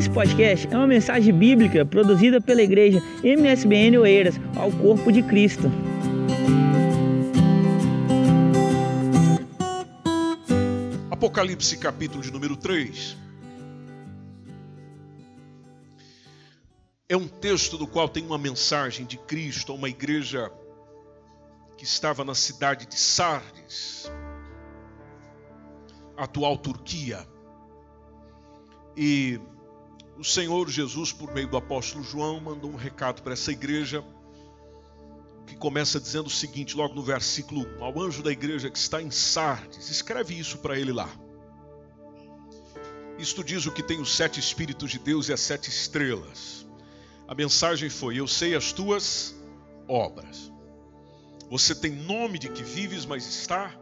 Esse podcast é uma mensagem bíblica produzida pela igreja MSBN Oeiras ao Corpo de Cristo. Apocalipse capítulo de número 3. É um texto do qual tem uma mensagem de Cristo a uma igreja que estava na cidade de Sardes, atual Turquia. E o Senhor Jesus, por meio do apóstolo João, mandou um recado para essa igreja que começa dizendo o seguinte, logo no versículo 1: Ao anjo da igreja que está em Sardes, escreve isso para ele lá. Isto diz o que tem os sete Espíritos de Deus e as sete estrelas. A mensagem foi: Eu sei as tuas obras. Você tem nome de que vives, mas está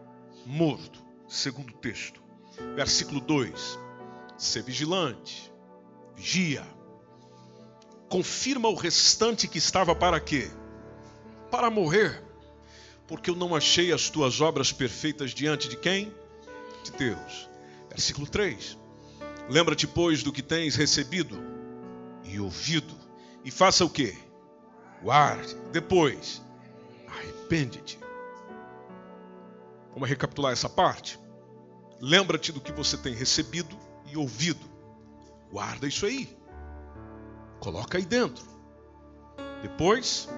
morto. Segundo o texto. Versículo 2: Ser vigilante, vigia. Confirma o restante que estava para quê? Para morrer. Porque eu não achei as tuas obras perfeitas diante de quem? De Deus. Versículo 3. Lembra-te, pois, do que tens recebido e ouvido, e faça o quê? Guarde. Depois, arrepende-te. Vamos recapitular essa parte? Lembra-te do que você tem recebido e ouvido. Guarda isso aí. Coloca aí dentro. Depois,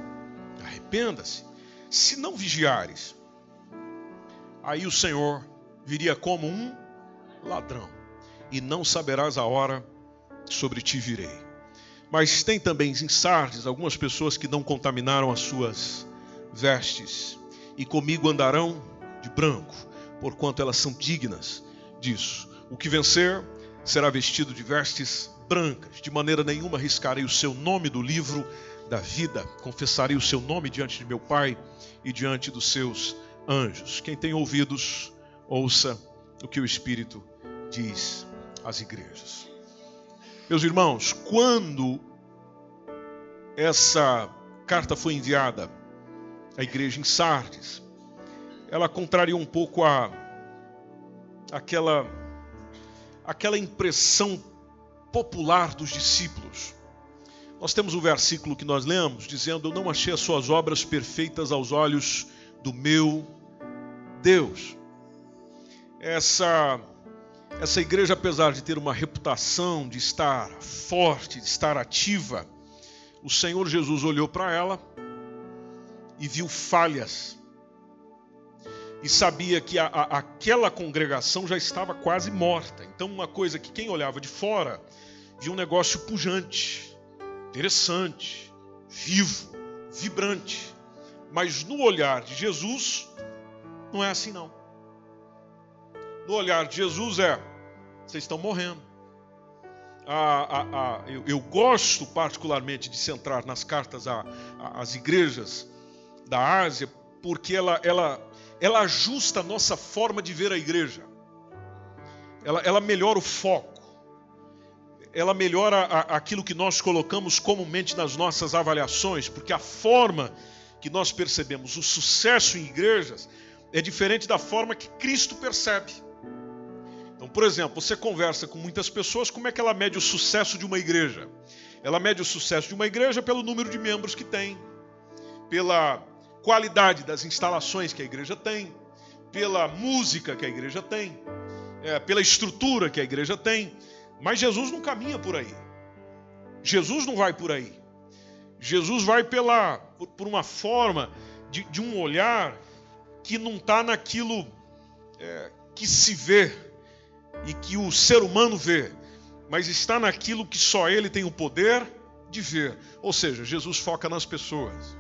arrependa-se. Se não vigiares, aí o Senhor viria como um ladrão, e não saberás a hora sobre ti virei. Mas tem também em Sardes algumas pessoas que não contaminaram as suas vestes, e comigo andarão de branco, porquanto elas são dignas disso. O que vencer será vestido de vestes brancas, de maneira nenhuma riscarei o seu nome do livro da vida, confessarei o seu nome diante de meu Pai e diante dos seus anjos. Quem tem ouvidos, ouça o que o Espírito diz às igrejas. Meus irmãos, quando essa carta foi enviada à igreja em Sardes, ela contraria um pouco a aquela aquela impressão popular dos discípulos. Nós temos o versículo que nós lemos dizendo: Eu não achei as suas obras perfeitas aos olhos do meu Deus. Essa essa igreja, apesar de ter uma reputação de estar forte, de estar ativa, o Senhor Jesus olhou para ela e viu falhas e sabia que a, a, aquela congregação já estava quase morta. Então, uma coisa que quem olhava de fora via um negócio pujante, interessante, vivo, vibrante. Mas no olhar de Jesus, não é assim não. No olhar de Jesus é: vocês estão morrendo. eu, eu, gosto particularmente de centrar nas cartas às igrejas da Ásia, porque ela, ela ela ajusta a nossa forma de ver a igreja. Ela, ela melhora o foco. Ela melhora a, aquilo que nós colocamos comumente nas nossas avaliações, porque a forma que nós percebemos o sucesso em igrejas é diferente da forma que Cristo percebe. Então, por exemplo, você conversa com muitas pessoas, como é que ela mede o sucesso de uma igreja? Ela mede o sucesso de uma igreja pelo número de membros que tem, pela qualidade das instalações que a igreja tem, pela música que a igreja tem, é, pela estrutura que a igreja tem. Mas Jesus não caminha por aí. Jesus não vai por aí. Jesus vai pela, por, uma forma de, de, um olhar que não está naquilo é, que se vê e que o ser humano vê, mas está naquilo que só ele tem o poder de ver. Ou seja, Jesus foca nas pessoas.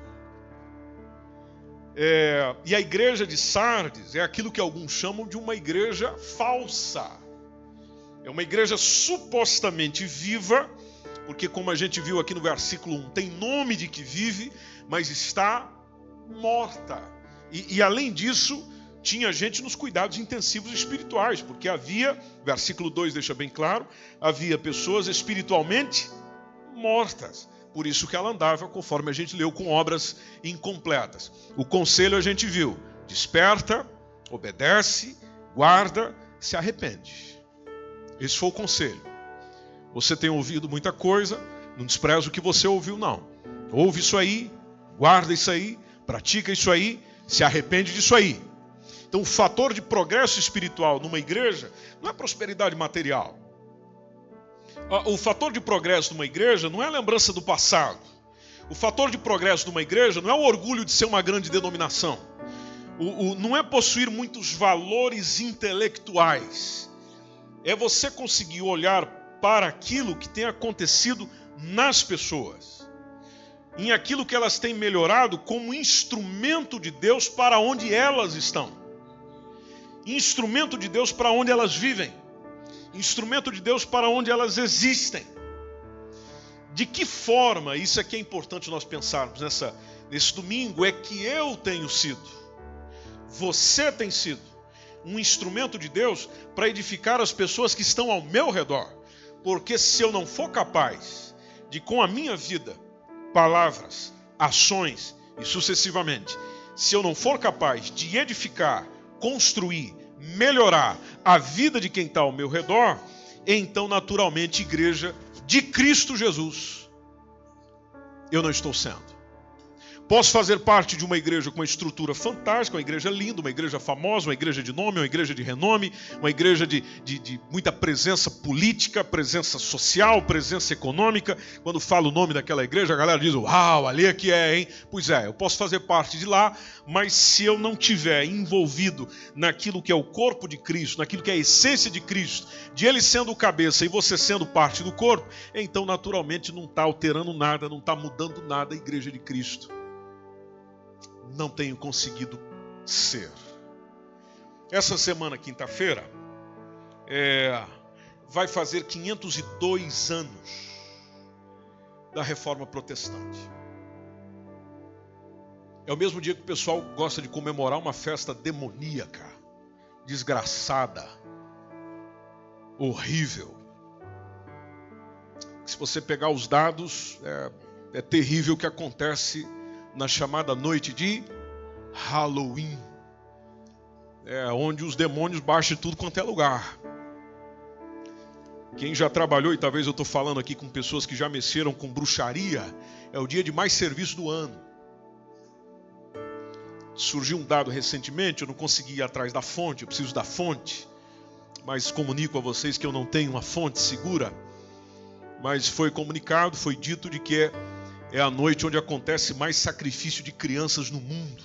É, e a igreja de Sardes é aquilo que alguns chamam de uma igreja falsa. É uma igreja supostamente viva, porque, como a gente viu aqui no versículo 1, tem nome de que vive, mas está morta. E, e além disso, tinha gente nos cuidados intensivos espirituais, porque havia, versículo 2 deixa bem claro, havia pessoas espiritualmente mortas. Por isso que ela andava, conforme a gente leu, com obras incompletas. O conselho a gente viu: desperta, obedece, guarda, se arrepende. Esse foi o conselho. Você tem ouvido muita coisa, não despreza o que você ouviu, não. Ouve isso aí, guarda isso aí, pratica isso aí, se arrepende disso aí. Então, o fator de progresso espiritual numa igreja não é prosperidade material. O fator de progresso numa igreja não é a lembrança do passado. O fator de progresso numa igreja não é o orgulho de ser uma grande denominação. O, o, não é possuir muitos valores intelectuais. É você conseguir olhar para aquilo que tem acontecido nas pessoas, em aquilo que elas têm melhorado como instrumento de Deus para onde elas estão, instrumento de Deus para onde elas vivem, instrumento de Deus para onde elas existem. De que forma, isso aqui é importante nós pensarmos nessa, nesse domingo, é que eu tenho sido, você tem sido, um instrumento de Deus para edificar as pessoas que estão ao meu redor. Porque se eu não for capaz de, com a minha vida, palavras, ações e sucessivamente, se eu não for capaz de edificar, construir, melhorar a vida de quem está ao meu redor, então, naturalmente, igreja de Cristo Jesus, eu não estou sendo. Posso fazer parte de uma igreja com uma estrutura fantástica, uma igreja linda, uma igreja famosa, uma igreja de nome, uma igreja de renome, uma igreja de, de, de muita presença política, presença social, presença econômica. Quando falo o nome daquela igreja, a galera diz: Uau, ali é que é, hein? Pois é, eu posso fazer parte de lá, mas se eu não tiver envolvido naquilo que é o corpo de Cristo, naquilo que é a essência de Cristo, de Ele sendo o cabeça e você sendo parte do corpo, então naturalmente não está alterando nada, não está mudando nada a igreja de Cristo não tenho conseguido ser. Essa semana, quinta-feira, é, vai fazer 502 anos da reforma protestante. É o mesmo dia que o pessoal gosta de comemorar uma festa demoníaca, desgraçada, horrível. Se você pegar os dados, é, é terrível o que acontece na chamada noite de Halloween. É onde os demônios baixam tudo quanto é lugar. Quem já trabalhou, e talvez eu estou falando aqui com pessoas que já mexeram com bruxaria, é o dia de mais serviço do ano. Surgiu um dado recentemente, eu não consegui ir atrás da fonte, eu preciso da fonte, mas comunico a vocês que eu não tenho uma fonte segura. Mas foi comunicado, foi dito de que é é a noite onde acontece mais sacrifício de crianças no mundo.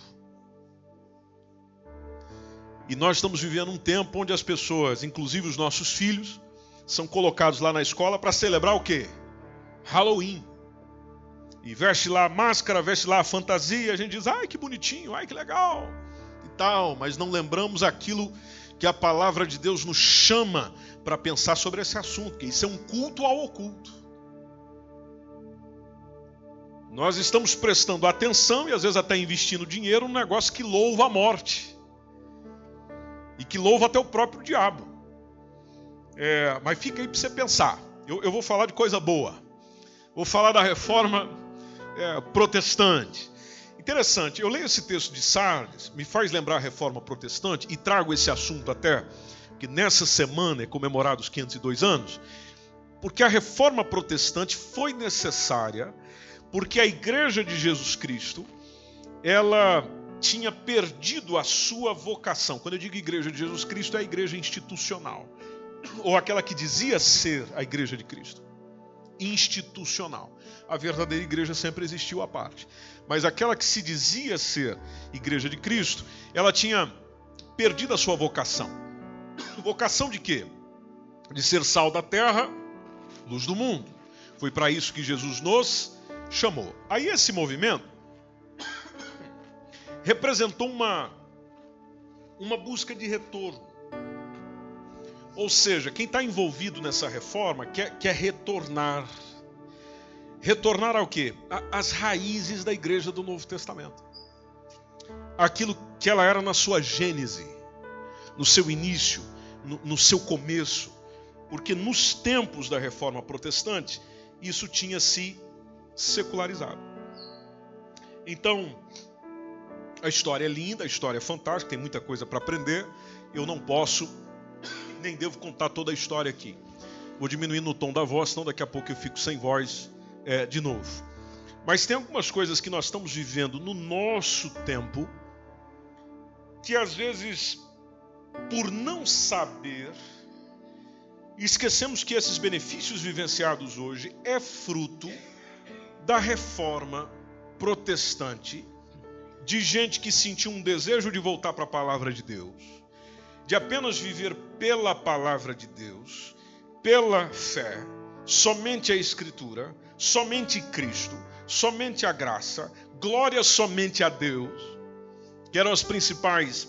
E nós estamos vivendo um tempo onde as pessoas, inclusive os nossos filhos, são colocados lá na escola para celebrar o quê? Halloween. E veste lá a máscara, veste lá a fantasia, a gente diz, ai que bonitinho, ai que legal, e tal, mas não lembramos aquilo que a palavra de Deus nos chama para pensar sobre esse assunto, que isso é um culto ao oculto. Nós estamos prestando atenção e às vezes até investindo dinheiro num negócio que louva a morte. E que louva até o próprio diabo. É, mas fica aí para você pensar. Eu, eu, vou falar de coisa boa. Vou falar da reforma é, protestante. Interessante, eu leio esse texto de Sardes, me faz lembrar a reforma protestante e trago esse assunto até que nessa semana é comemorado os 502 anos, porque a reforma protestante foi necessária porque a igreja de Jesus Cristo, ela tinha perdido a sua vocação. Quando eu digo igreja de Jesus Cristo, é a igreja institucional, ou aquela que dizia ser a igreja de Cristo. Institucional. A verdadeira igreja sempre existiu à parte. Mas aquela que se dizia ser igreja de Cristo, ela tinha perdido a sua vocação. Vocação de quê? De ser sal da terra, luz do mundo. Foi para isso que Jesus nos chamou. Aí esse movimento representou uma, uma busca de retorno. Ou seja, quem está envolvido nessa reforma quer, quer retornar. Retornar ao quê? As raízes da igreja do Novo Testamento. Aquilo que ela era na sua gênese, no seu início, no, no seu começo. Porque nos tempos da reforma protestante, isso tinha se secularizado. Então, a história é linda, a história é fantástica, tem muita coisa para aprender. Eu não posso, nem devo contar toda a história aqui. Vou diminuindo o tom da voz, senão daqui a pouco eu fico sem voz é, de novo. Mas tem algumas coisas que nós estamos vivendo no nosso tempo que às vezes, por não saber, esquecemos que esses benefícios vivenciados hoje é fruto da reforma protestante, de gente que sentiu um desejo de voltar para a palavra de Deus, de apenas viver pela palavra de Deus, pela fé, somente a Escritura, somente Cristo, somente a graça, glória somente a Deus, que eram os principais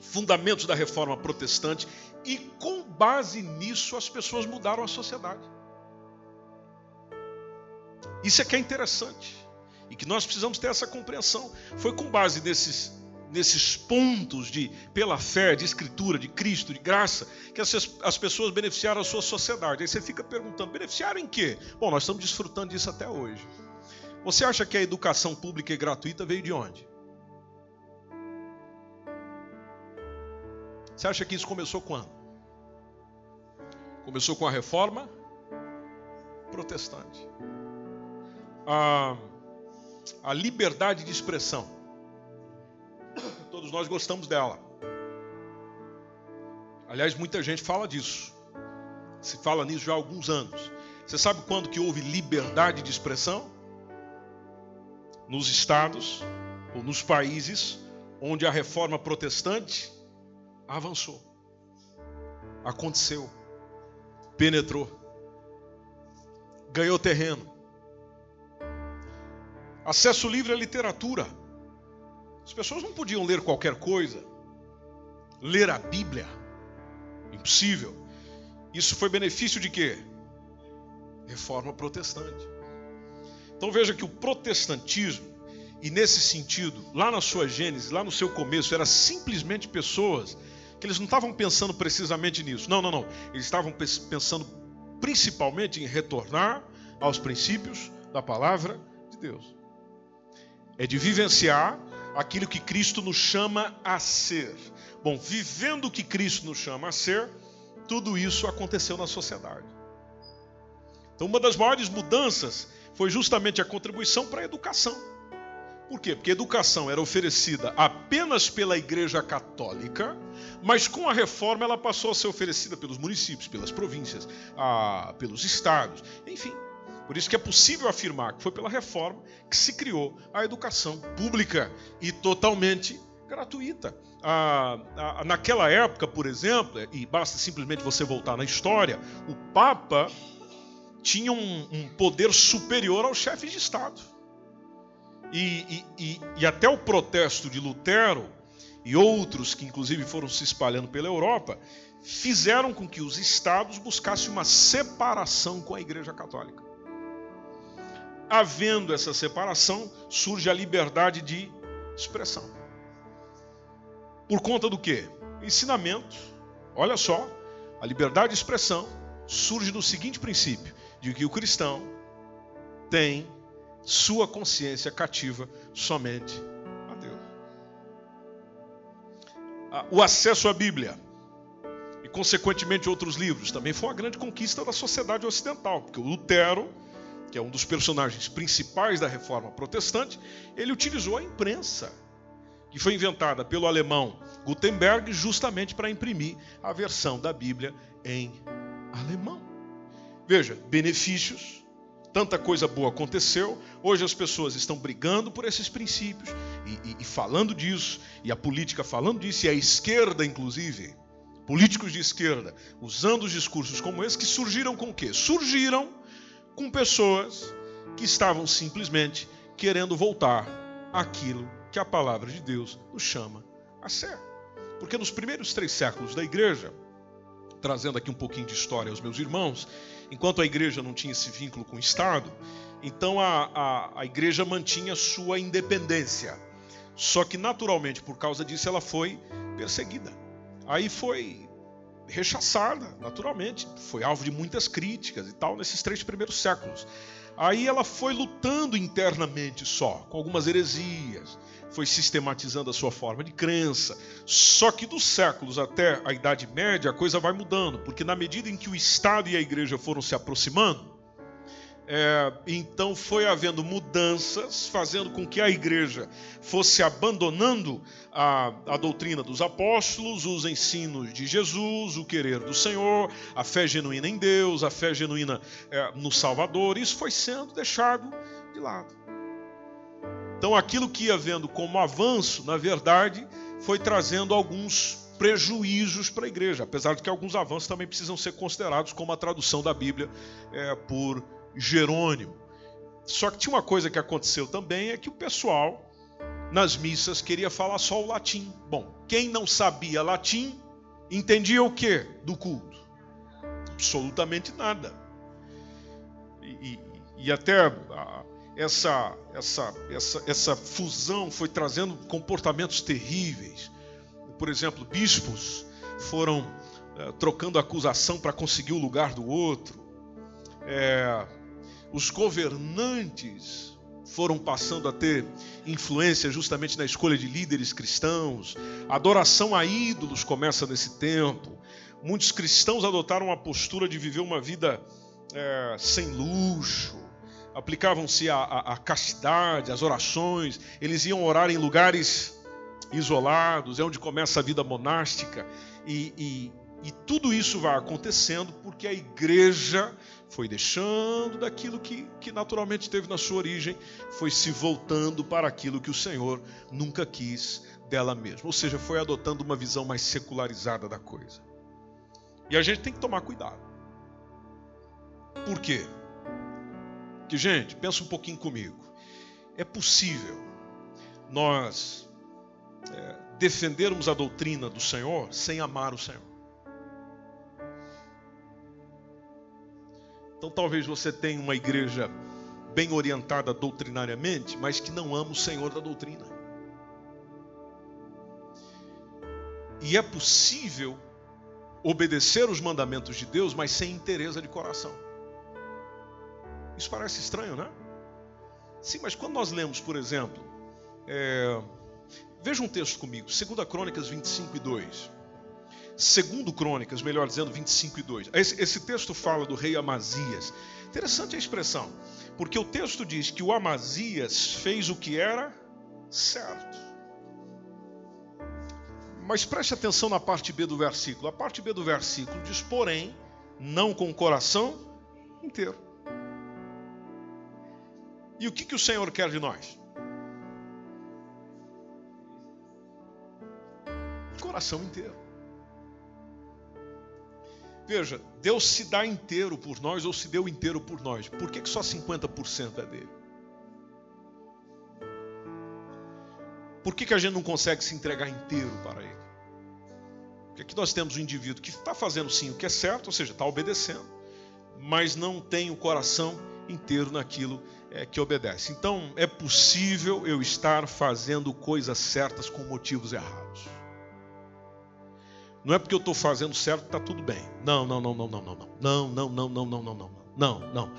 fundamentos da reforma protestante, e com base nisso as pessoas mudaram a sociedade. Isso é que é interessante e que nós precisamos ter essa compreensão. Foi com base nesses nesses pontos de pela fé, de escritura, de Cristo, de graça, que as, as pessoas beneficiaram a sua sociedade. Aí você fica perguntando, beneficiaram em quê? Bom, nós estamos desfrutando disso até hoje. Você acha que a educação pública e gratuita veio de onde? Você acha que isso começou quando? Começou com a reforma protestante. A, a liberdade de expressão. Todos nós gostamos dela. Aliás, muita gente fala disso. Se fala nisso já há alguns anos. Você sabe quando que houve liberdade de expressão? Nos estados ou nos países onde a reforma protestante avançou, aconteceu, penetrou, ganhou terreno. Acesso livre à literatura. As pessoas não podiam ler qualquer coisa, ler a Bíblia, impossível. Isso foi benefício de quê? Reforma protestante. Então veja que o protestantismo, e nesse sentido, lá na sua gênese, lá no seu começo, era simplesmente pessoas que eles não estavam pensando precisamente nisso. Não, não, não. Eles estavam pensando principalmente em retornar aos princípios da palavra de Deus. É de vivenciar aquilo que Cristo nos chama a ser. Bom, vivendo o que Cristo nos chama a ser, tudo isso aconteceu na sociedade. Então, uma das maiores mudanças foi justamente a contribuição para a educação. Por quê? Porque a educação era oferecida apenas pela Igreja Católica, mas com a reforma ela passou a ser oferecida pelos municípios, pelas províncias, a, pelos estados, enfim. Por isso que é possível afirmar que foi pela reforma que se criou a educação pública e totalmente gratuita. naquela época, por exemplo, e basta simplesmente você voltar na história, o Papa tinha um, um poder superior aos chefes de Estado. E, e, e, até o protesto de Lutero e outros que inclusive foram se espalhando pela Europa fizeram com que os estados buscassem uma separação com a Igreja Católica. Havendo essa separação, surge a liberdade de expressão. Por conta do quê? Ensinamento. Olha só, a liberdade de expressão surge do seguinte princípio: de que o cristão tem sua consciência cativa somente a Deus. O acesso à Bíblia e, consequentemente, outros livros também foi uma grande conquista da sociedade ocidental, porque o Lutero, que é um dos personagens principais da reforma protestante, ele utilizou a imprensa, que foi inventada pelo alemão Gutenberg justamente para imprimir a versão da Bíblia em alemão. Veja, benefícios Tanta coisa boa aconteceu, hoje as pessoas estão brigando por esses princípios e, e, e falando disso, e a política falando disso, e a esquerda, inclusive, políticos de esquerda, usando os discursos como esse, que surgiram com o quê? Surgiram com pessoas que estavam simplesmente querendo voltar àquilo que a palavra de Deus nos chama a ser. Porque nos primeiros três séculos da igreja, trazendo aqui um pouquinho de história aos meus irmãos, enquanto a igreja não tinha esse vínculo com o Estado, então a, a, a igreja mantinha sua independência. Só que naturalmente, por causa disso, ela foi perseguida. Aí foi rechaçada, naturalmente, foi alvo de muitas críticas e tal nesses três primeiros séculos. Aí ela foi lutando internamente só, com algumas heresias, foi sistematizando a sua forma de crença. Só que dos séculos até a Idade Média a coisa vai mudando, porque na medida em que o Estado e a Igreja foram se aproximando, é, então foi havendo mudanças, fazendo com que a igreja fosse abandonando a, a, doutrina dos apóstolos, os ensinos de Jesus, o querer do Senhor, a fé genuína em Deus, a fé genuína é, no Salvador. Isso foi sendo deixado de lado. Então aquilo que ia vendo como avanço, na verdade, foi trazendo alguns prejuízos para a igreja, apesar de que alguns avanços também precisam ser considerados como a tradução da Bíblia é, por Jerônimo. Só que tinha uma coisa que aconteceu também, é que o pessoal nas missas queria falar só o latim. Bom, quem não sabia latim, entendia o que do culto? Absolutamente nada. E, e, e até a, essa, essa, essa, essa fusão foi trazendo comportamentos terríveis. Por exemplo, bispos foram é, trocando acusação para conseguir o lugar do outro. É, os governantes foram passando a ter influência justamente na escolha de líderes cristãos. A adoração a ídolos começa nesse tempo. Muitos cristãos adotaram a postura de viver uma vida é, sem luxo, aplicavam-se à castidade, às orações, eles iam orar em lugares isolados, é onde começa a vida monástica, e, e, e tudo isso vai acontecendo porque a igreja foi deixando daquilo que, que naturalmente teve na sua origem, foi se voltando para aquilo que o Senhor nunca quis dela mesma. Ou seja, foi adotando uma visão mais secularizada da coisa. E a gente tem que tomar cuidado. Por quê? Que, gente, pensa um pouquinho comigo. É possível nós é, defendermos a doutrina do Senhor sem amar o Senhor. Então talvez você tenha uma igreja bem orientada doutrinariamente, mas que não ama o Senhor da doutrina. E é possível obedecer os mandamentos de Deus, mas sem interesse de coração. Isso parece estranho, né? Sim, mas quando nós lemos, por exemplo, é... veja um texto comigo, 2 Crônicas 25 e 2. Segundo Crônicas, melhor dizendo, 25 e 2. Esse, esse texto fala do rei Amazias. Interessante a expressão, porque o texto diz que o Amazias fez o que era certo. Mas preste atenção na parte B do versículo. A parte B do versículo diz, porém, não com o coração inteiro. E o que, que o Senhor quer de nós? Coração inteiro. Veja, Deus se dá inteiro por nós ou se deu inteiro por nós. Por que, que só 50% é dele? Por que, que a gente não consegue se entregar inteiro para ele? Porque aqui nós temos um indivíduo que está fazendo sim o que é certo, ou seja, está obedecendo, mas não tem o coração inteiro naquilo é, que obedece. Então, é possível eu estar fazendo coisas certas com motivos errados. Não é porque eu estou fazendo certo que está tudo bem. Não, não, não, não, não, não, não. Não, não, não, não, não, não, não. Não.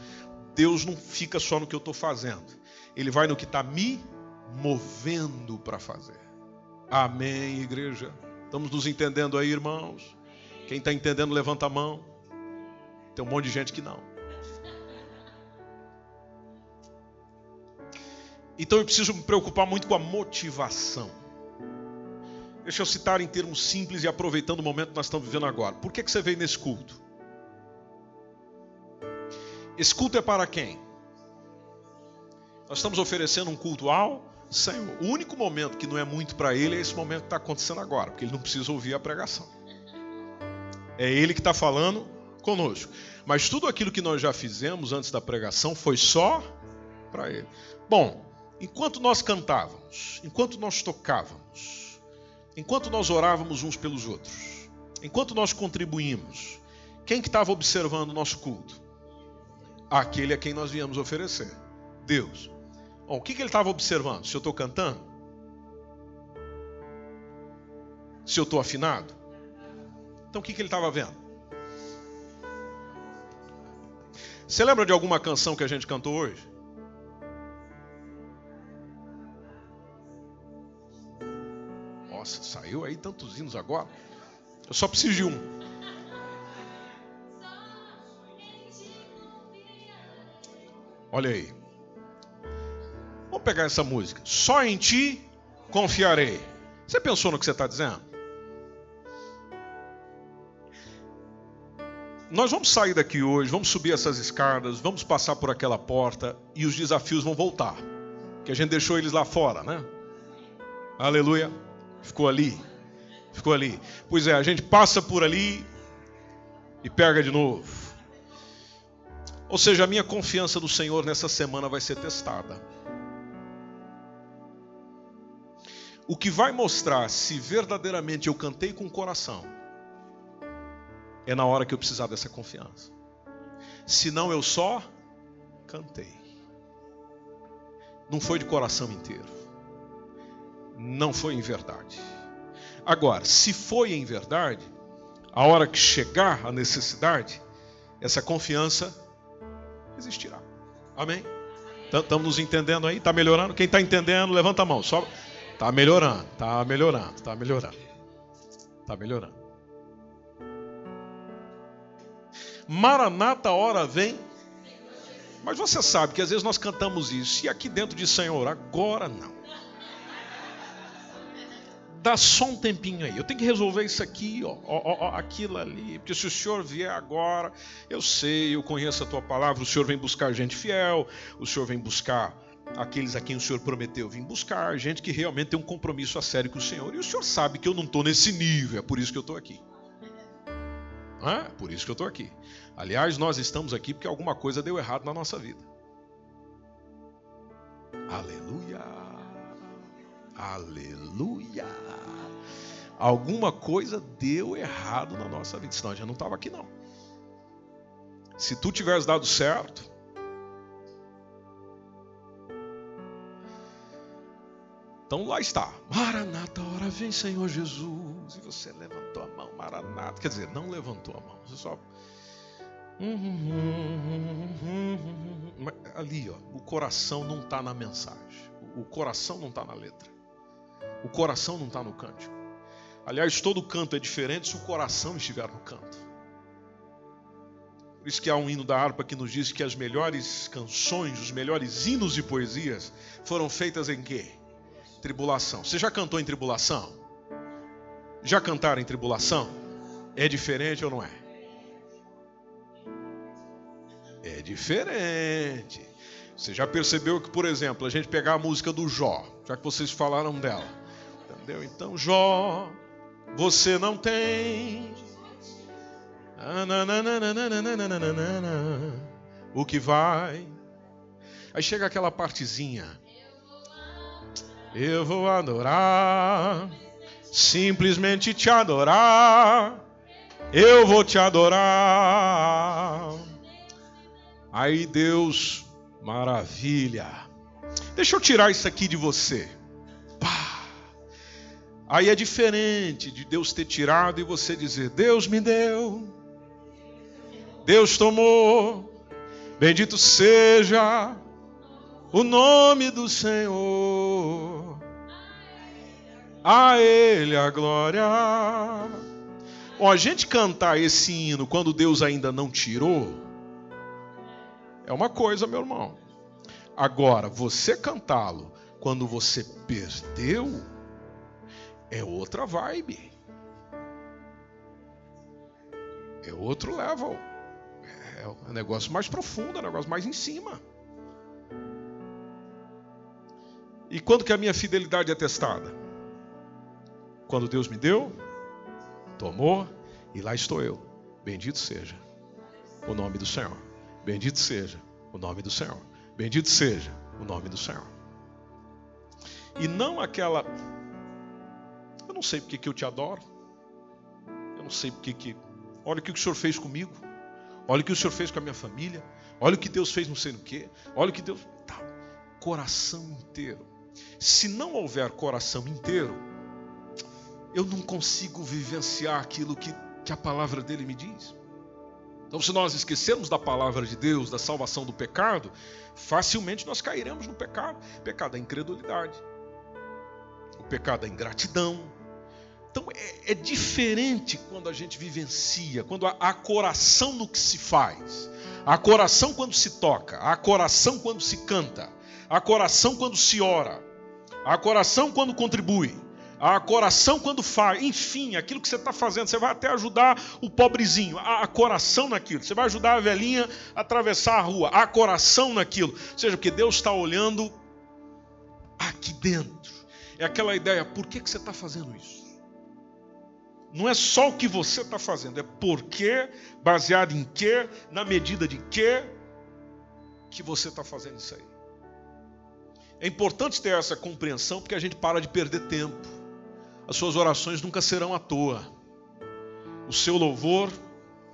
Deus não fica só no que eu estou fazendo. Ele vai no que está me movendo para fazer. Amém, igreja. Estamos nos entendendo aí, irmãos? Quem está entendendo, levanta a mão. Tem um monte de gente que não. Então eu preciso me preocupar muito com a motivação. Deixa eu citar em termos simples e aproveitando o momento que nós estamos vivendo agora. Por que, que você veio nesse culto? Esse culto é para quem? Nós estamos oferecendo um culto ao Senhor. O único momento que não é muito para Ele é esse momento que está acontecendo agora, porque Ele não precisa ouvir a pregação. É Ele que está falando conosco. Mas tudo aquilo que nós já fizemos antes da pregação foi só para Ele. Bom, enquanto nós cantávamos, enquanto nós tocávamos, enquanto nós orávamos uns pelos outros, enquanto nós contribuímos, quem que estava observando o nosso culto? Aquele a quem nós viemos oferecer, Deus. Bom, o que, que ele estava observando? Se eu estou cantando? Se eu estou afinado? Então o que, que ele estava vendo? Você lembra de alguma canção que a gente cantou hoje? Nossa, saiu aí tantos hinos agora. Eu só preciso de um. Olha aí. Vamos pegar essa música. Só em ti confiarei. Você pensou no que você está dizendo? Nós vamos sair daqui hoje, vamos subir essas escadas, vamos passar por aquela porta e os desafios vão voltar. Que a gente deixou eles lá fora, né? Aleluia. Ficou ali. Ficou ali. Pois é, a gente passa por ali e pega de novo. Ou seja, a minha confiança no Senhor nessa semana vai ser testada. O que vai mostrar se verdadeiramente eu cantei com o coração é na hora que eu precisar dessa confiança. Senão eu só cantei. Não foi de coração inteiro. Não foi em verdade. Agora, se foi em verdade, a hora que chegar a necessidade, essa confiança existirá. Amém? Estamos nos entendendo aí? Está melhorando? Quem está entendendo, levanta a mão. Está melhorando, está melhorando, está melhorando. Está melhorando. Maranata, hora vem. Mas você sabe que às vezes nós cantamos isso, e aqui dentro de Senhor, agora não. Dá só um tempinho aí. Eu tenho que resolver isso aqui, ó, ó, ó, aquilo ali. Porque se o Senhor vier agora, eu sei, eu conheço a tua palavra. O Senhor vem buscar gente fiel, o Senhor vem buscar aqueles a quem o Senhor prometeu vir buscar, gente que realmente tem um compromisso a sério com o Senhor. E o Senhor sabe que eu não estou nesse nível, é por isso que eu estou aqui. É por isso que eu estou aqui. Aliás, nós estamos aqui porque alguma coisa deu errado na nossa vida. Aleluia. Aleluia. Alguma coisa deu errado na nossa vida, senão já não estava aqui não. Se tu tivesse dado certo, Então lá está. Maranata, hora vem, Senhor Jesus. E você levantou a mão, Maranata. Quer dizer, não levantou a mão. Você só. Ali, ó, o coração não está na mensagem. O coração não está na letra. O coração não está no cântico. Aliás, todo canto é diferente se o coração estiver no canto. Por isso que há um hino da harpa que nos diz que as melhores canções, os melhores hinos e poesias foram feitas em quê? Tribulação. Você já cantou em tribulação? Já cantaram em tribulação? É diferente ou não é? É diferente. Você já percebeu que, por exemplo, a gente pegar a música do Jó, já que vocês falaram dela, entendeu? Então, Jó, você não tem o que vai. Aí chega aquela partezinha. Eu vou adorar, simplesmente te adorar. Eu vou te adorar. Aí Deus, maravilha. Deixa eu tirar isso aqui de você. Aí é diferente de Deus ter tirado e você dizer: Deus me deu, Deus tomou, bendito seja o nome do Senhor. A Ele a glória. Bom, a gente cantar esse hino quando Deus ainda não tirou é uma coisa, meu irmão. Agora, você cantá-lo quando você perdeu é outra vibe. É outro level. É um negócio mais profundo, é um negócio mais em cima. E quando que a minha fidelidade é testada? Quando Deus me deu, tomou, e lá estou eu. Bendito seja o nome do Senhor. Bendito seja o nome do Senhor. Bendito seja o nome do Senhor. E não aquela. Não sei porque que eu te adoro. Eu não sei porque que. Olha o que o Senhor fez comigo. Olha o que o Senhor fez com a minha família. Olha o que Deus fez não sei no que. Olha o que Deus. Tá. Coração inteiro. Se não houver coração inteiro, eu não consigo vivenciar aquilo que, que a palavra dele me diz. Então, se nós esquecermos da palavra de Deus, da salvação do pecado, facilmente nós cairemos no pecado. O pecado da incredulidade, o pecado da ingratidão. Então, é, é diferente quando a gente vivencia, quando há, há coração no que se faz, há coração quando se toca, há coração quando se canta, há coração quando se ora, há coração quando contribui a coração quando faz, enfim, aquilo que você está fazendo, você vai até ajudar o pobrezinho, a coração naquilo, você vai ajudar a velhinha a atravessar a rua, a coração naquilo, ou seja, porque Deus está olhando aqui dentro, é aquela ideia, por que, que você está fazendo isso? Não é só o que você está fazendo, é por quê, baseado em quê, na medida de quê, que você está fazendo isso aí. É importante ter essa compreensão porque a gente para de perder tempo as suas orações nunca serão à toa. O seu louvor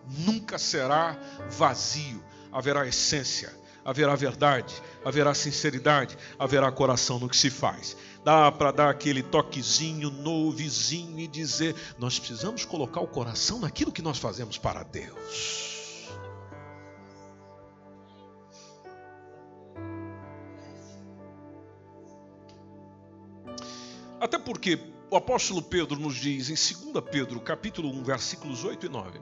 nunca será vazio. Haverá essência, haverá verdade, haverá sinceridade, haverá coração no que se faz. Dá para dar aquele toquezinho no vizinho e dizer: nós precisamos colocar o coração naquilo que nós fazemos para Deus. Até porque o apóstolo Pedro nos diz em 2 Pedro, capítulo 1, versículos 8 e 9,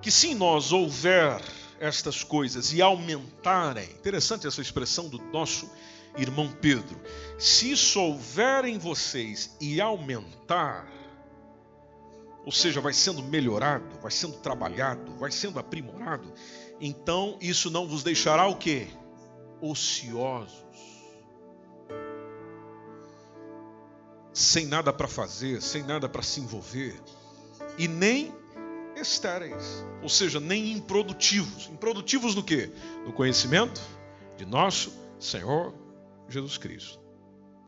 que se em nós houver estas coisas e aumentarem, interessante essa expressão do nosso irmão Pedro, se isso houver em vocês e aumentar, ou seja, vai sendo melhorado, vai sendo trabalhado, vai sendo aprimorado, então isso não vos deixará o quê? Ociosos sem nada para fazer, sem nada para se envolver, e nem estéreis, ou seja, nem improdutivos. Improdutivos no que? No conhecimento de nosso Senhor Jesus Cristo.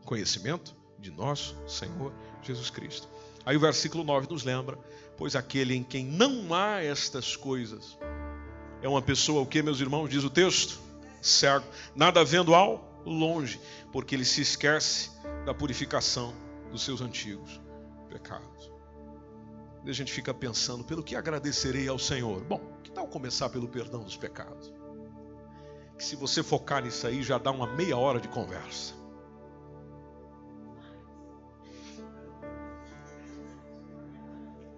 Conhecimento de nosso Senhor Jesus Cristo. Aí o versículo 9 nos lembra: pois aquele em quem não há estas coisas é uma pessoa, o que, meus irmãos, diz o texto? Cego, nada vendo ao longe, porque ele se esquece da purificação dos seus antigos pecados. E a gente fica pensando, pelo que agradecerei ao Senhor? Bom, que tal começar pelo perdão dos pecados? Que se você focar nisso aí, já dá uma meia hora de conversa.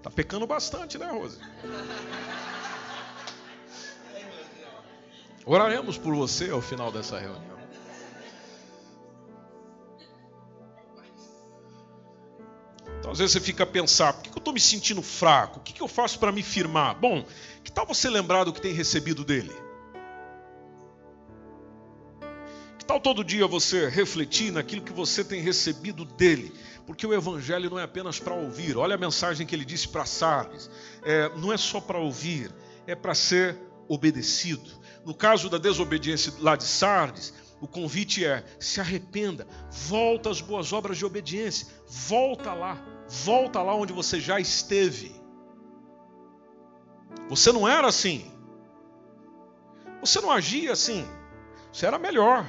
Tá pecando bastante, né, Rose? Oraremos por você ao final dessa reunião. Então, às vezes você fica a pensar: por que eu estou me sentindo fraco? O que eu faço para me firmar? Bom, que tal você lembrar do que tem recebido dele? Que tal todo dia você refletir naquilo que você tem recebido dele? Porque o evangelho não é apenas para ouvir. Olha a mensagem que ele disse para Sardes: é, não é só para ouvir, é para ser obedecido. No caso da desobediência lá de Sardes, o convite é: se arrependa, volta às boas obras de obediência, volta lá. Volta lá onde você já esteve. Você não era assim. Você não agia assim. Você era melhor.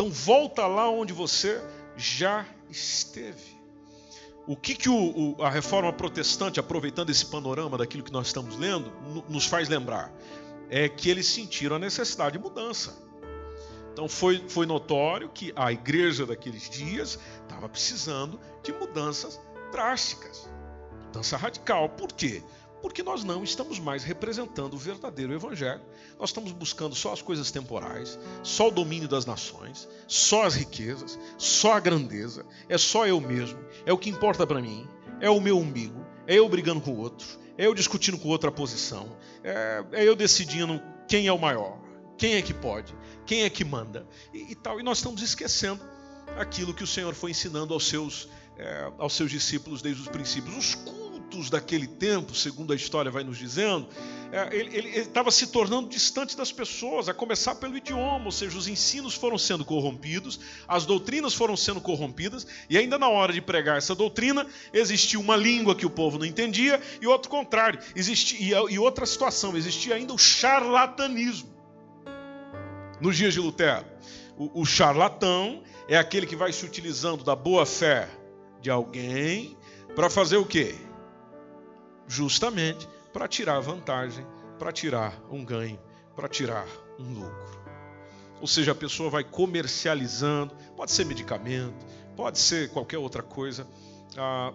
Então volta lá onde você já esteve. O que, que o, o, a reforma protestante, aproveitando esse panorama daquilo que nós estamos lendo, nos faz lembrar? É que eles sentiram a necessidade de mudança. Então foi, foi notório que a igreja daqueles dias estava precisando de mudanças drásticas. Mudança radical. Por quê? Porque nós não estamos mais representando o verdadeiro evangelho. Nós estamos buscando só as coisas temporais, só o domínio das nações, só as riquezas, só a grandeza. É só eu mesmo. É o que importa para mim. É o meu umbigo. É eu brigando com o outro. É eu discutindo com outra posição. É, é eu decidindo quem é o maior. Quem é que pode? Quem é que manda? E, e tal. E nós estamos esquecendo aquilo que o Senhor foi ensinando aos seus é, aos seus discípulos desde os princípios. Os cultos daquele tempo, segundo a história vai nos dizendo, é, ele estava se tornando distante das pessoas, a começar pelo idioma, ou seja, os ensinos foram sendo corrompidos, as doutrinas foram sendo corrompidas, e ainda na hora de pregar essa doutrina, existia uma língua que o povo não entendia, e outro contrário, existia, e outra situação, existia ainda o charlatanismo. Nos dias de Lutero, o, o charlatão é aquele que vai se utilizando da boa fé de alguém para fazer o quê? Justamente para tirar vantagem, para tirar um ganho, para tirar um lucro. Ou seja, a pessoa vai comercializando, pode ser medicamento, pode ser qualquer outra coisa, ah,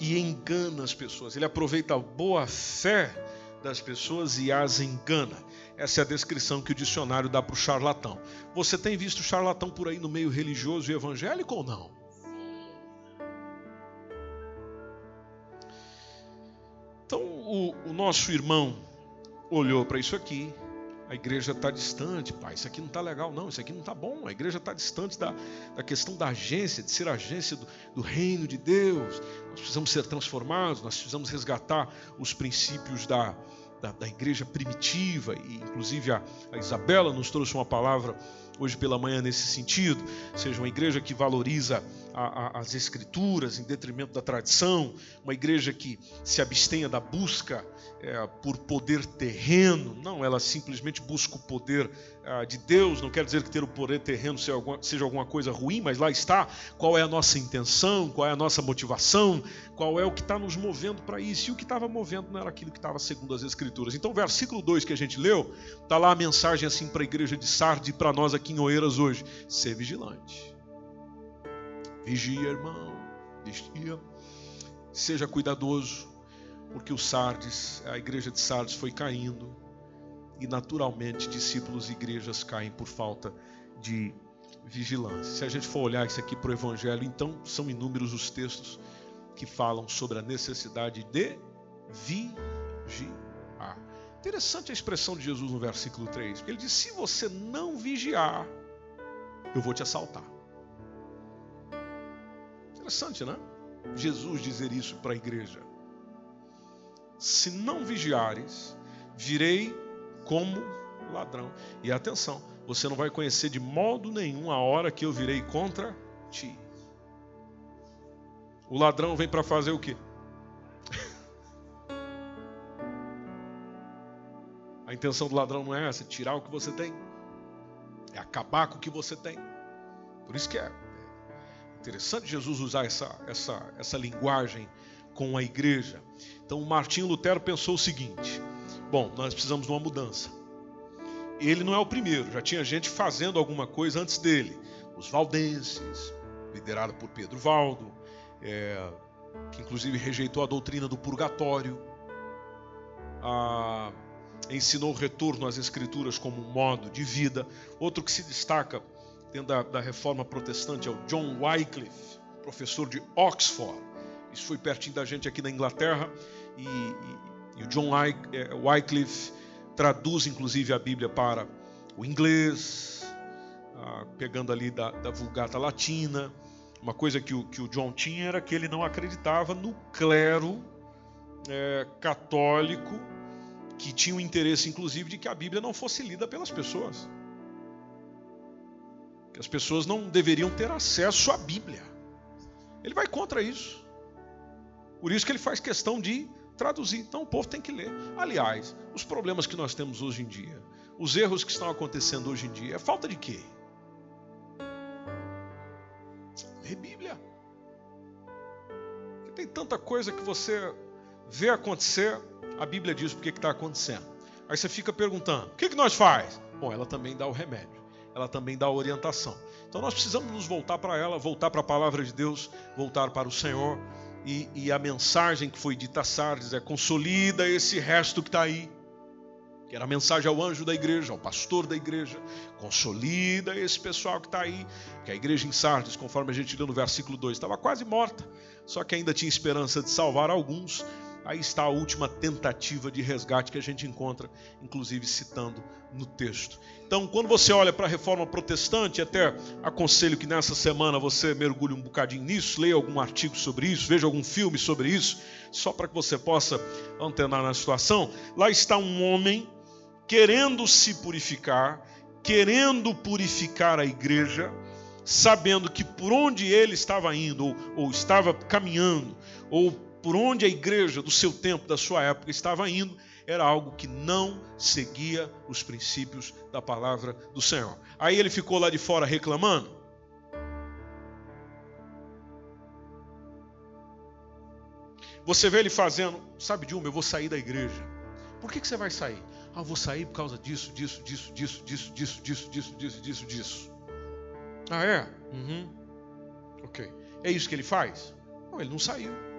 e engana as pessoas. Ele aproveita a boa fé das pessoas e as engana. Essa é a descrição que o dicionário dá para o charlatão. Você tem visto charlatão por aí no meio religioso e evangélico ou não? O, o nosso irmão olhou para isso aqui. A igreja está distante, pai. Isso aqui não está legal, não. Isso aqui não está bom. A igreja está distante da, da questão da agência, de ser agência do, do reino de Deus. Nós precisamos ser transformados, nós precisamos resgatar os princípios da, da, da igreja primitiva, e inclusive a, a Isabela nos trouxe uma palavra hoje pela manhã nesse sentido, seja uma igreja que valoriza a, a, as escrituras em detrimento da tradição, uma igreja que se abstenha da busca é, por poder terreno, não, ela simplesmente busca o poder é, de Deus, não quer dizer que ter o poder terreno seja alguma, seja alguma coisa ruim, mas lá está qual é a nossa intenção, qual é a nossa motivação, qual é o que está nos movendo para isso, e o que estava movendo não era aquilo que estava segundo as escrituras. Então, o versículo 2 que a gente leu, está lá a mensagem assim para a igreja de Sardes e para nós aqui em Oeiras hoje: ser vigilante. Vigia, irmão, vigia. Seja cuidadoso, porque o Sardes, a igreja de Sardes foi caindo e naturalmente discípulos e igrejas caem por falta de vigilância. Se a gente for olhar isso aqui para o Evangelho, então são inúmeros os textos que falam sobre a necessidade de vigiar. Interessante a expressão de Jesus no versículo 3, porque ele diz: Se você não vigiar, eu vou te assaltar. Interessante, né? Jesus dizer isso para a igreja. Se não vigiares, virei como ladrão. E atenção, você não vai conhecer de modo nenhum a hora que eu virei contra ti. O ladrão vem para fazer o quê? A intenção do ladrão não é essa, é tirar o que você tem, é acabar com o que você tem. Por isso que é Interessante Jesus usar essa, essa, essa linguagem com a igreja. Então, Martinho Lutero pensou o seguinte: bom, nós precisamos de uma mudança. Ele não é o primeiro, já tinha gente fazendo alguma coisa antes dele. Os valdenses, liderado por Pedro Valdo, é, que inclusive rejeitou a doutrina do purgatório, a, ensinou o retorno às escrituras como um modo de vida. Outro que se destaca dentro da, da reforma protestante é o John Wycliffe, professor de Oxford. Isso foi pertinho da gente aqui na Inglaterra. E, e, e o John é, Wycliffe traduz inclusive a Bíblia para o inglês, ah, pegando ali da, da, Vulgata Latina. Uma coisa que o, que o John tinha era que ele não acreditava no clero é, católico, que tinha o interesse inclusive de que a Bíblia não fosse lida pelas pessoas que as pessoas não deveriam ter acesso à Bíblia. Ele vai contra isso. Por isso que ele faz questão de traduzir. Então o povo tem que ler. Aliás, os problemas que nós temos hoje em dia, os erros que estão acontecendo hoje em dia, é falta de quê? Ler Bíblia. Porque tem tanta coisa que você vê acontecer, a Bíblia diz o que está acontecendo. Aí você fica perguntando: o que, que nós faz? Bom, ela também dá o remédio ela também dá orientação. Então nós precisamos nos voltar para ela, voltar para a palavra de Deus, voltar para o Senhor. E, e a mensagem que foi dita a Sardes é: consolida esse resto que está aí. Que era a mensagem ao anjo da igreja, ao pastor da igreja. Consolida esse pessoal que está aí. Que a igreja em Sardes, conforme a gente leu no versículo 2, estava quase morta. Só que ainda tinha esperança de salvar alguns Aí está a última tentativa de resgate que a gente encontra, inclusive citando no texto. Então, quando você olha para a reforma protestante, até aconselho que nessa semana você mergulhe um bocadinho nisso, leia algum artigo sobre isso, veja algum filme sobre isso, só para que você possa antenar na situação. Lá está um homem querendo se purificar, querendo purificar a igreja, sabendo que por onde ele estava indo, ou, ou estava caminhando, ou por onde a igreja do seu tempo, da sua época, estava indo, era algo que não seguia os princípios da palavra do Senhor. Aí ele ficou lá de fora reclamando. Você vê ele fazendo, sabe de uma, eu vou sair da igreja. Por que, que você vai sair? Ah, vou sair por causa disso, disso, disso, disso, disso, disso, disso, disso, disso, disso, disso. Ah, é? Uhum. Ok. É isso que ele faz? Não, ele não saiu.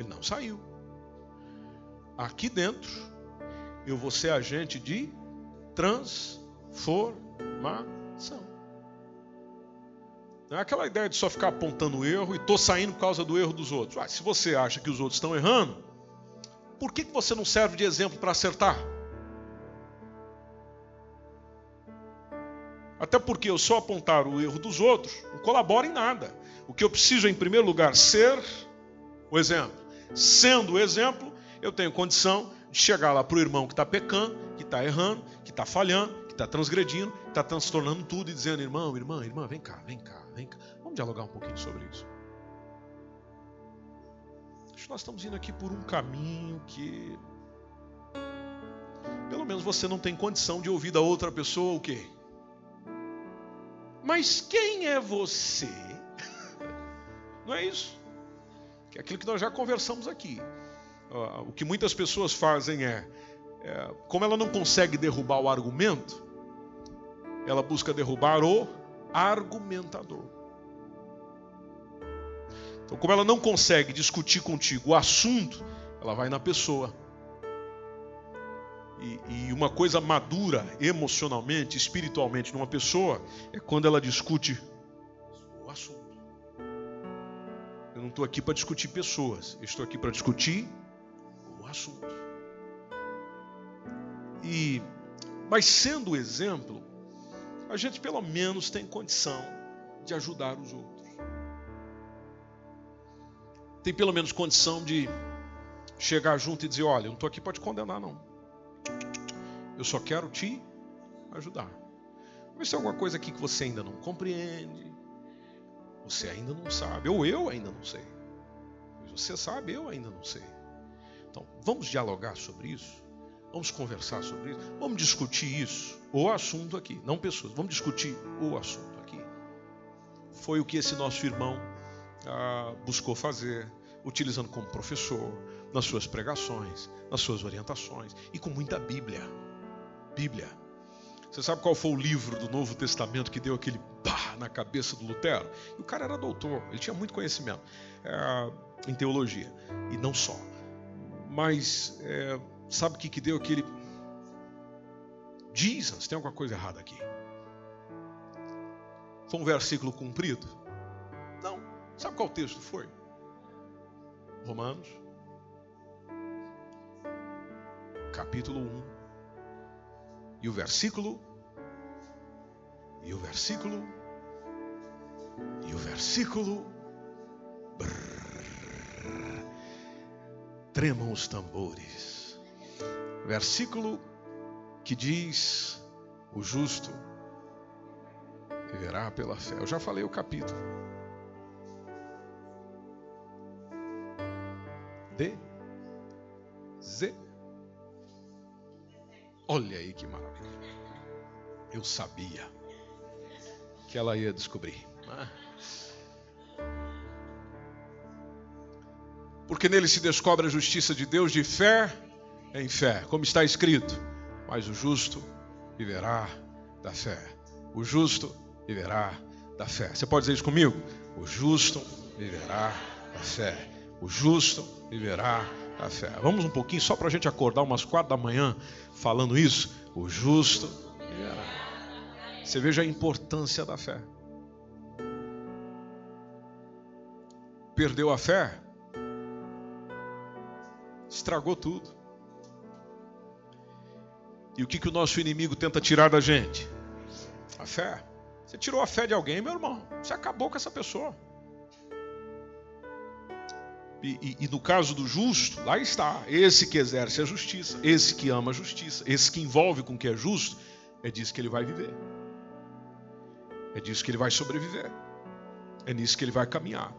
Ele não saiu. Aqui dentro, eu vou ser agente de transformação. Não é aquela ideia de só ficar apontando o erro e estou saindo por causa do erro dos outros. Ah, se você acha que os outros estão errando, por que, que você não serve de exemplo para acertar? Até porque eu só apontar o erro dos outros não colabora em nada. O que eu preciso em primeiro lugar, ser o exemplo. Sendo o exemplo, eu tenho condição de chegar lá para o irmão que está pecando, que está errando, que está falhando, que está transgredindo, que está transtornando tudo e dizendo: irmão, irmã, irmã, vem cá, vem cá, vem cá. Vamos dialogar um pouquinho sobre isso. Acho que nós estamos indo aqui por um caminho que. Pelo menos você não tem condição de ouvir da outra pessoa o quê? Mas quem é você? Não é isso? Que é aquilo que nós já conversamos aqui. O que muitas pessoas fazem é, é, como ela não consegue derrubar o argumento, ela busca derrubar o argumentador. Então, como ela não consegue discutir contigo o assunto, ela vai na pessoa. E, e, uma coisa madura emocionalmente, espiritualmente numa pessoa é quando ela discute não estou aqui para discutir pessoas, estou aqui para discutir o assunto. E, mas sendo o exemplo, a gente pelo menos tem condição de ajudar os outros. Tem pelo menos condição de chegar junto e dizer: Olha, eu não estou aqui para te condenar, não. Eu só quero te ajudar. Mas tem alguma coisa aqui que você ainda não compreende, você ainda não sabe, ou eu ainda não sei. Você sabe, eu ainda não sei. Então, vamos dialogar sobre isso? Vamos conversar sobre isso? Vamos discutir isso? O assunto aqui, não pessoas. Vamos discutir o assunto aqui. Foi o que esse nosso irmão ah, buscou fazer, utilizando como professor, nas suas pregações, nas suas orientações e com muita Bíblia. Bíblia. Você sabe qual foi o livro do Novo Testamento que deu aquele pá na cabeça do Lutero? E o cara era doutor, ele tinha muito conhecimento é, em teologia, e não só. Mas é, sabe o que, que deu aquele. Jesus, tem alguma coisa errada aqui? Foi um versículo cumprido? Não. Sabe qual texto foi? Romanos, capítulo 1 e o versículo, e o versículo, e o versículo, brrr, tremam os tambores. Versículo que diz: o justo viverá pela fé. Eu já falei o capítulo. D. Z. Olha aí que maravilha. Eu sabia que ela ia descobrir. Porque nele se descobre a justiça de Deus de fé em fé, como está escrito. Mas o justo viverá da fé. O justo viverá da fé. Você pode dizer isso comigo? O justo viverá da fé. O justo viverá a fé. Vamos um pouquinho só para a gente acordar umas quatro da manhã falando isso. O justo. Você veja a importância da fé. Perdeu a fé, estragou tudo. E o que, que o nosso inimigo tenta tirar da gente? A fé. Você tirou a fé de alguém, meu irmão. Você acabou com essa pessoa. E, e, e, no caso do justo, lá está. Esse que exerce a justiça, esse que ama a justiça, esse que envolve com o que é justo, é disso que ele vai viver. É disso que ele vai sobreviver. É nisso que ele vai caminhar.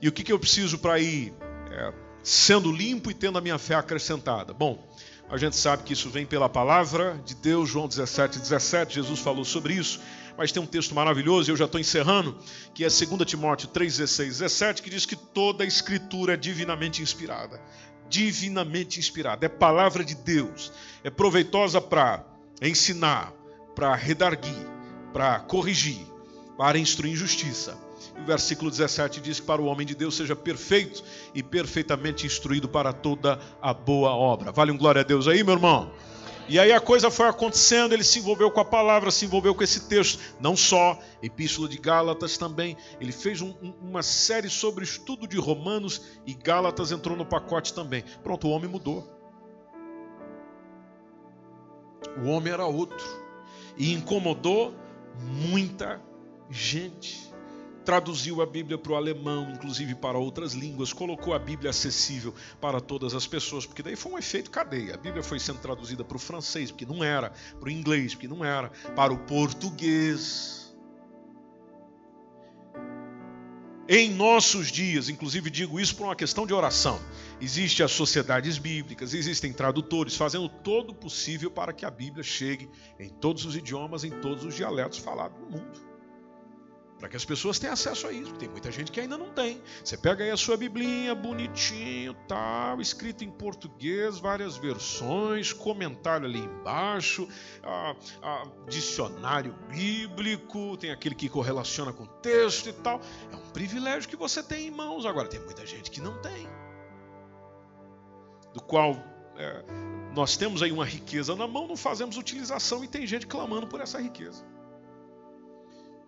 E o que, que eu preciso para ir é, sendo limpo e tendo a minha fé acrescentada? Bom, a gente sabe que isso vem pela palavra de Deus, João 17, 17, Jesus falou sobre isso mas tem um texto maravilhoso, e eu já estou encerrando, que é 2 Timóteo 3, 16, 17, que diz que toda a escritura é divinamente inspirada. divinamente inspirada, é palavra de Deus, é proveitosa para ensinar, para redarguir, para corrigir, para instruir em justiça. E o versículo 17 diz que para o homem de Deus seja perfeito e perfeitamente instruído para toda a boa obra. Vale um glória a Deus aí, meu irmão? E aí a coisa foi acontecendo, ele se envolveu com a palavra, se envolveu com esse texto. Não só, Epístola de Gálatas também. Ele fez um, um, uma série sobre estudo de Romanos e Gálatas entrou no pacote também. Pronto, o homem mudou. O homem era outro. E incomodou muita gente traduziu a Bíblia para o alemão, inclusive para outras línguas, colocou a Bíblia acessível para todas as pessoas, porque daí foi um efeito cadeia. A Bíblia foi sendo traduzida para o francês, porque não era, para o inglês, porque não era, para o português. Em nossos dias, inclusive digo isso por uma questão de oração, existem as sociedades bíblicas, existem tradutores fazendo todo o possível para que a Bíblia chegue em todos os idiomas, em todos os dialetos falados no mundo para que as pessoas tenham acesso a isso. Tem muita gente que ainda não tem. Você pega aí a sua biblinha bonitinho, tal, escrito em português, várias versões, comentário ali embaixo, a, a, dicionário bíblico, tem aquele que correlaciona com o texto e tal. É um privilégio que você tem em mãos. Agora tem muita gente que não tem, do qual é, nós temos aí uma riqueza na mão, não fazemos utilização e tem gente clamando por essa riqueza.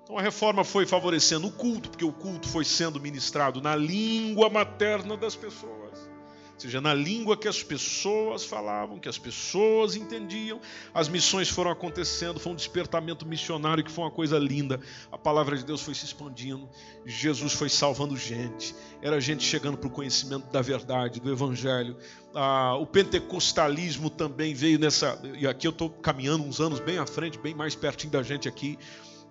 Então a reforma foi favorecendo o culto, porque o culto foi sendo ministrado na língua materna das pessoas. Ou seja, na língua que as pessoas falavam, que as pessoas entendiam. As missões foram acontecendo, foi um despertamento missionário que foi uma coisa linda. A palavra de Deus foi se expandindo, Jesus foi salvando gente, era gente chegando para o conhecimento da verdade, do Evangelho. Ah, o pentecostalismo também veio nessa. E aqui eu estou caminhando uns anos bem à frente, bem mais pertinho da gente aqui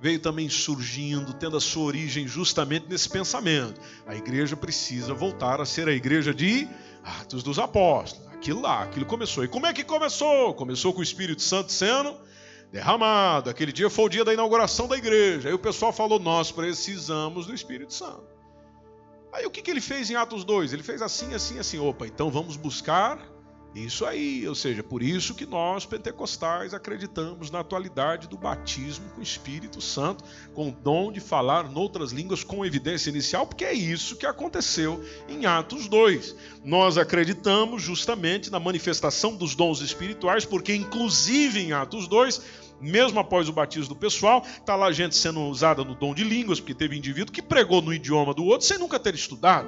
veio também surgindo, tendo a sua origem justamente nesse pensamento. A igreja precisa voltar a ser a igreja de Atos dos Apóstolos. Aquilo lá, aquilo começou. E como é que começou? Começou com o Espírito Santo sendo derramado. Aquele dia foi o dia da inauguração da igreja. Aí o pessoal falou: Nós precisamos do Espírito Santo. Aí o que, que ele fez em Atos 2? Ele fez assim, assim, assim. Opa, então vamos buscar isso aí, ou seja, por isso que nós pentecostais acreditamos na atualidade do batismo com o Espírito Santo, com o dom de falar noutras línguas com evidência inicial, porque é isso que aconteceu em Atos 2. Nós acreditamos justamente na manifestação dos dons espirituais, porque inclusive em Atos 2 mesmo após o batismo do pessoal, está lá gente sendo usada no dom de línguas, porque teve indivíduo que pregou no idioma do outro sem nunca ter estudado.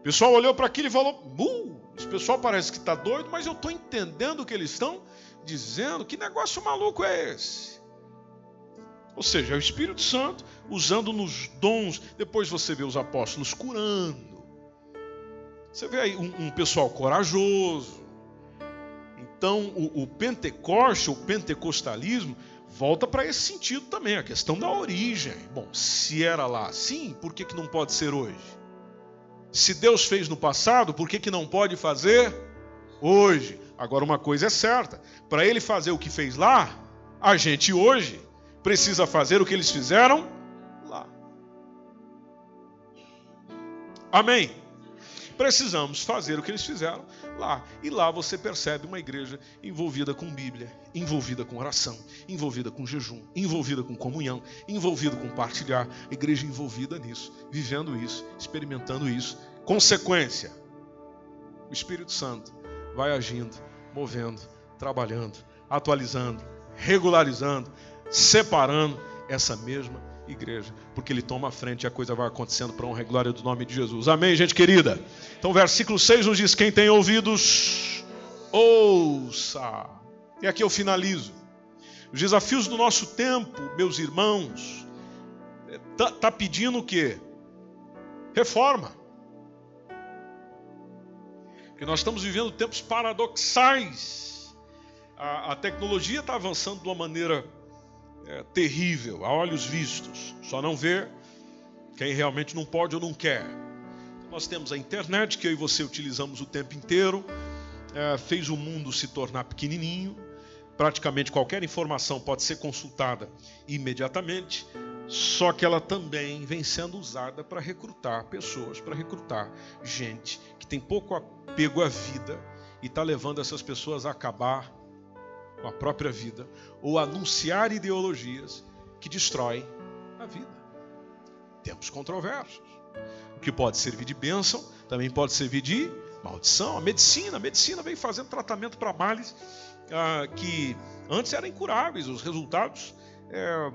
O pessoal olhou para aquilo e falou: uh, esse pessoal parece que está doido, mas eu estou entendendo o que eles estão dizendo. Que negócio maluco é esse? Ou seja, é o Espírito Santo usando nos dons. Depois você vê os apóstolos curando. Você vê aí um, um pessoal corajoso. Então, o, o Pentecoste, o pentecostalismo, volta para esse sentido também, a questão da origem. Bom, se era lá assim, por que, que não pode ser hoje? Se Deus fez no passado, por que, que não pode fazer hoje? Agora, uma coisa é certa: para ele fazer o que fez lá, a gente hoje precisa fazer o que eles fizeram lá. Amém? Precisamos fazer o que eles fizeram lá. E lá você percebe uma igreja envolvida com Bíblia, envolvida com oração, envolvida com jejum, envolvida com comunhão, envolvida com partilhar. Igreja envolvida nisso, vivendo isso, experimentando isso. Consequência: o Espírito Santo vai agindo, movendo, trabalhando, atualizando, regularizando, separando essa mesma igreja, porque ele toma a frente e a coisa vai acontecendo para honra e glória do nome de Jesus. Amém, gente querida? Então, versículo 6 nos diz: Quem tem ouvidos, ouça. E aqui eu finalizo. Os desafios do nosso tempo, meus irmãos, está tá pedindo o quê? Reforma. Porque nós estamos vivendo tempos paradoxais. A, a tecnologia está avançando de uma maneira é, terrível, a olhos vistos. Só não vê quem realmente não pode ou não quer. Nós temos a internet, que eu e você utilizamos o tempo inteiro, é, fez o mundo se tornar pequenininho. Praticamente qualquer informação pode ser consultada imediatamente. Só que ela também vem sendo usada para recrutar pessoas, para recrutar gente que tem pouco apego à vida e está levando essas pessoas a acabar com a própria vida ou anunciar ideologias que destroem a vida. Tempos controversos. O que pode servir de bênção também pode servir de maldição. A medicina, a medicina vem fazendo tratamento para males ah, que antes eram incuráveis. Os resultados é,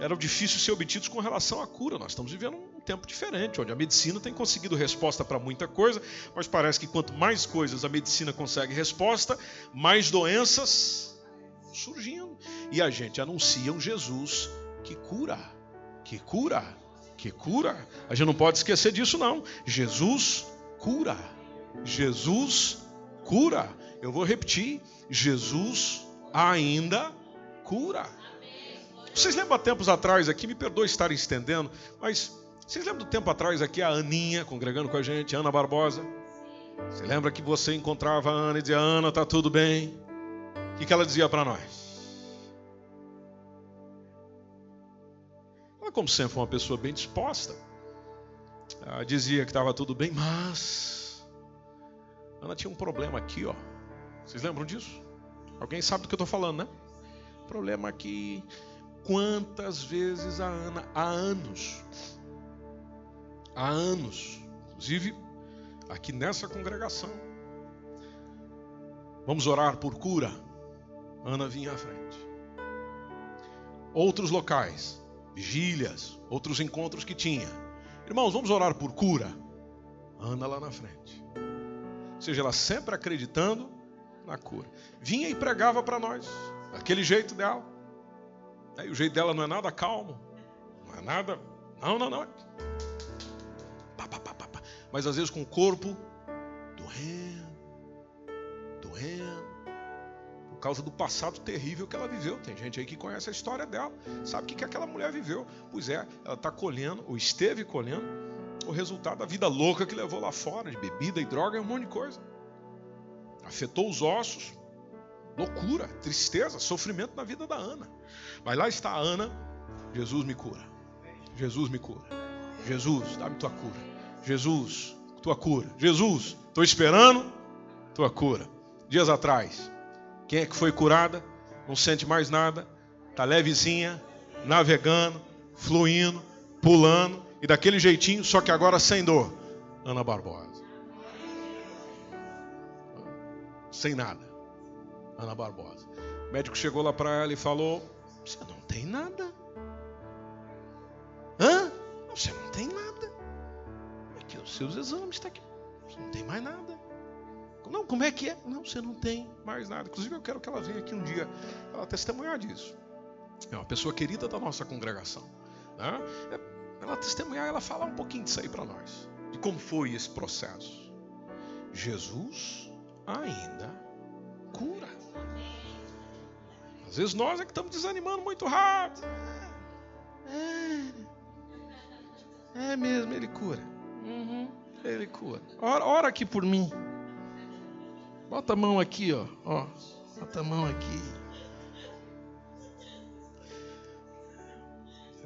eram difíceis de ser obtidos com relação à cura. Nós estamos vivendo um tempo diferente, onde a medicina tem conseguido resposta para muita coisa, mas parece que quanto mais coisas a medicina consegue resposta, mais doenças surgindo. E a gente anuncia um Jesus que cura, que cura, que cura. A gente não pode esquecer disso, não. Jesus cura. Jesus cura. Eu vou repetir: Jesus ainda cura. Vocês lembram há tempos atrás aqui, me perdoe estar estendendo, mas vocês lembram do tempo atrás aqui a Aninha congregando com a gente, Ana Barbosa? Você lembra que você encontrava a Ana e dizia: Ana, tá tudo bem? O que, que ela dizia para nós? Ela, como sempre, foi uma pessoa bem disposta. Ela dizia que estava tudo bem, mas Ana tinha um problema aqui, ó. Vocês lembram disso? Alguém sabe do que eu estou falando, né? Problema aqui quantas vezes a Ana, há anos, há anos, inclusive aqui nessa congregação, vamos orar por cura. Ana vinha à frente. Outros locais, vigílias, outros encontros que tinha. Irmãos, vamos orar por cura. Ana lá na frente. Ou seja, ela sempre acreditando na cura. Vinha e pregava para nós, daquele jeito dela. Aí o jeito dela não é nada calmo, não é nada. Não, não, não. Pá, pá, pá, Mas às vezes com o corpo doendo, doendo, por causa do passado terrível que ela viveu. Tem gente aí que conhece a história dela, sabe o que, que aquela mulher viveu. Pois é, ela está colhendo, ou esteve colhendo, o resultado da vida louca que levou lá fora, de bebida e droga e um monte de coisa. Afetou os ossos, loucura, tristeza, sofrimento na vida da Ana. Mas lá está a Ana, Jesus me cura. Jesus me cura. Jesus, dá-me tua cura. Jesus, tua cura. Jesus, estou esperando tua cura. Dias atrás, quem é que foi curada? Não sente mais nada, está levezinha, navegando, fluindo, pulando e daquele jeitinho, só que agora sem dor. Ana Barbosa. Sem nada. Ana Barbosa. O médico chegou lá para ela e falou: Você não tem nada. Hã? Você não tem nada. Aqui os seus exames está aqui. Você não tem mais nada. Não, como é que é? Não, você não tem mais nada. Inclusive, eu quero que ela venha aqui um dia ela testemunhar disso. É uma pessoa querida da nossa congregação. Né? Ela testemunhar, ela falar um pouquinho disso aí para nós. De como foi esse processo. Jesus ainda cura. Às vezes nós é que estamos desanimando muito rápido. É, é mesmo, ele cura. Uhum, ele cura. Ora, ora aqui por mim. Bota a mão aqui, ó. ó. Bota a mão aqui.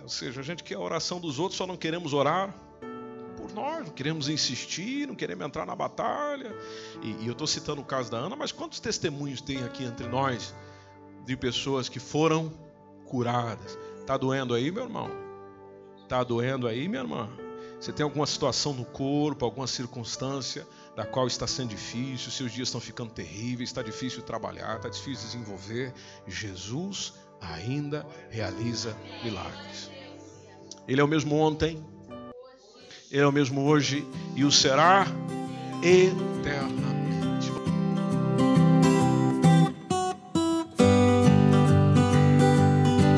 Ou seja, a gente quer a oração dos outros, só não queremos orar por nós, não queremos insistir, não queremos entrar na batalha. E, e eu estou citando o caso da Ana, mas quantos testemunhos tem aqui entre nós de pessoas que foram curadas. Tá doendo aí, meu irmão? Tá doendo aí, minha irmã? Você tem alguma situação no corpo, alguma circunstância da qual está sendo difícil, seus dias estão ficando terríveis, está difícil trabalhar, está difícil desenvolver. Jesus ainda realiza milagres. Ele é o mesmo ontem, ele é o mesmo hoje e o será eternamente.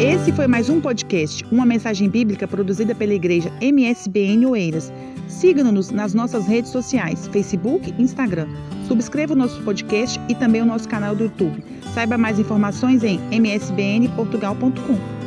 Esse foi mais um podcast, uma mensagem bíblica produzida pela igreja MSBN Oeiras. Siga-nos nas nossas redes sociais, Facebook Instagram. Subscreva o nosso podcast e também o nosso canal do YouTube. Saiba mais informações em msbnportugal.com.